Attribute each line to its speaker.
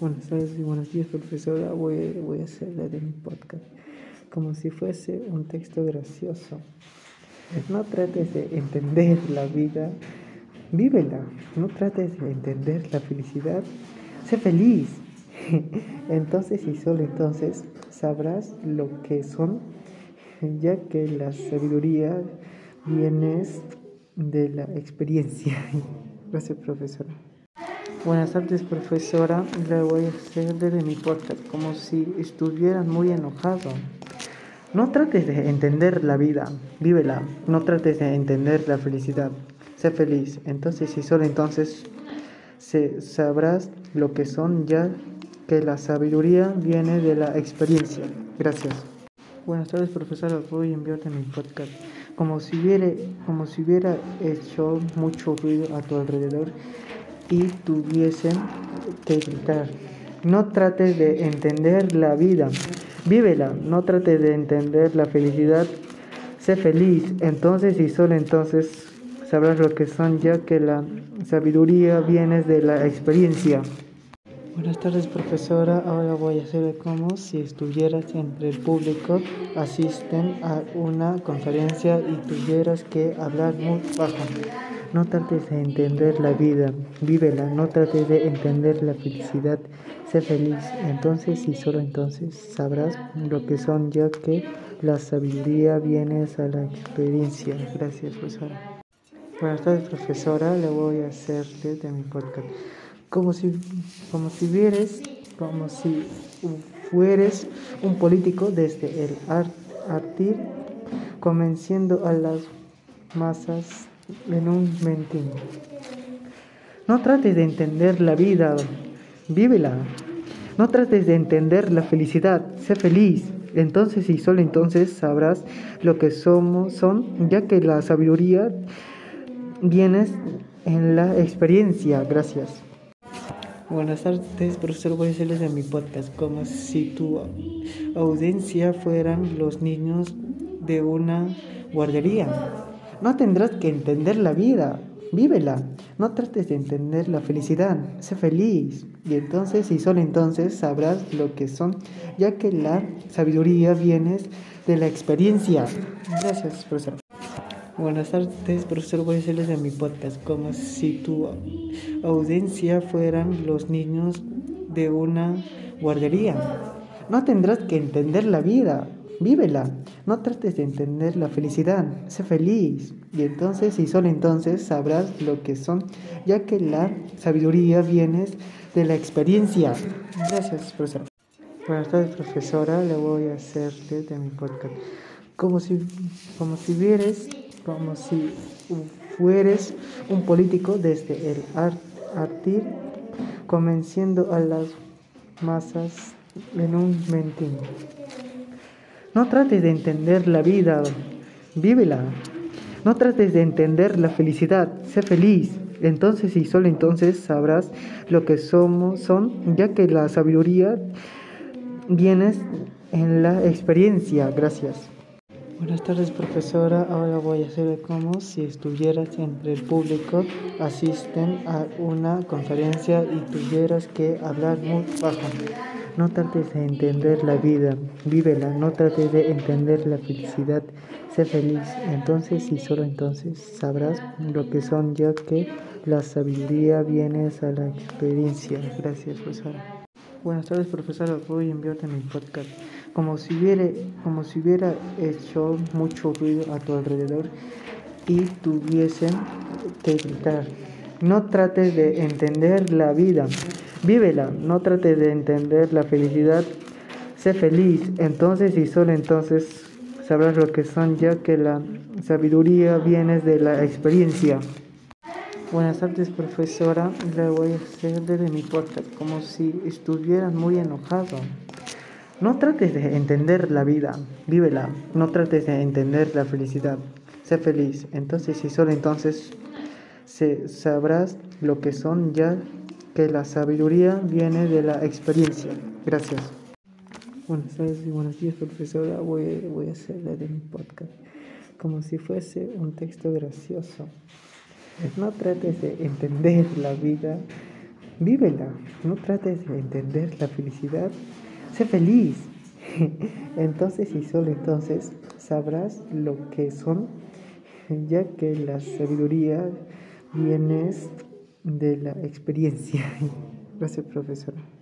Speaker 1: Buenas tardes y buenos días, profesora. Voy, voy a hacerle de mi podcast como si fuese un texto gracioso. No trates de entender la vida, vívela. No trates de entender la felicidad, sé feliz. Entonces y solo entonces sabrás lo que son, ya que la sabiduría viene de la experiencia. Gracias, profesora. Buenas tardes, profesora. Le voy a hacer desde mi podcast como si estuvieras muy enojado. No trates de entender la vida, vívela. No trates de entender la felicidad, sé feliz. Entonces y solo entonces se, sabrás lo que son ya que la sabiduría viene de la experiencia. Gracias. Buenas tardes, profesora. Voy a enviarte mi podcast. Como si hubiera, como si hubiera hecho mucho ruido a tu alrededor y tuviesen que gritar. No trates de entender la vida, vívela, no trates de entender la felicidad, sé feliz, entonces y solo entonces sabrás lo que son, ya que la sabiduría viene de la experiencia. Buenas tardes profesora, ahora voy a hacer como si estuvieras entre el público, asisten a una conferencia y tuvieras que hablar muy bajo. No trates de entender la vida, vívela, no trates de entender la felicidad, sé feliz. Entonces y solo entonces sabrás lo que son, ya que la sabiduría viene a la experiencia. Gracias, profesora. Buenas tardes, profesora. Le voy a hacer de mi podcast. Como si, como si vieres, como si fueres un político desde el artir, convenciendo a las masas en un mentín. No trates de entender la vida, vívela. No trates de entender la felicidad, sé feliz. Entonces y solo entonces sabrás lo que somos, son, ya que la sabiduría viene en la experiencia. Gracias. Buenas tardes, profesor. Voy a hacerles de mi podcast como si tu audiencia fueran los niños de una guardería. No tendrás que entender la vida, vívela. No trates de entender la felicidad, sé feliz. Y entonces y solo entonces sabrás lo que son, ya que la sabiduría viene de la experiencia. Gracias, profesor. Buenas tardes, profesor. Voy a hacerles de mi podcast como si tu audiencia fueran los niños de una guardería. No tendrás que entender la vida, vívela. No trates de entender la felicidad, sé feliz. Y entonces y solo entonces sabrás lo que son, ya que la sabiduría viene de la experiencia. Gracias, profesor. Buenas tardes, profesora. Le voy a hacer de mi podcast. Como si, como si vieres, como si fueres un político desde el artir, convenciendo a las masas en un mentín. No trates de entender la vida, vívela. No trates de entender la felicidad, sé feliz. Entonces y solo entonces sabrás lo que somos, son, ya que la sabiduría viene en la experiencia. Gracias. Buenas tardes, profesora. Ahora voy a hacer como si estuvieras entre el público, asisten a una conferencia y tuvieras que hablar muy bajo. No trates de entender la vida, vívela, no trates de entender la felicidad, sé feliz. Entonces y solo entonces sabrás lo que son, ya que la sabiduría viene a la experiencia. Gracias, profesora. Buenas tardes, profesora. Voy a enviarte mi podcast. Como si hubiera, como si hubiera hecho mucho ruido a tu alrededor y tuviesen que gritar. No trates de entender la vida. Vívela, no trates de entender la felicidad, sé feliz. Entonces y solo entonces sabrás lo que son, ya que la sabiduría viene de la experiencia. Buenas tardes, profesora. Le voy a hacer desde mi podcast como si estuvieras muy enojado. No trates de entender la vida, vívela. No trates de entender la felicidad, sé feliz. Entonces y solo entonces se sabrás lo que son ya que la sabiduría viene de la experiencia. Gracias. Buenas tardes y buenos días, profesora. Voy, voy a hacerle de mi podcast como si fuese un texto gracioso. No trates de entender la vida, vívela, no trates de entender la felicidad, sé feliz. Entonces y solo entonces sabrás lo que son, ya que la sabiduría viene de la experiencia. Gracias, profesora.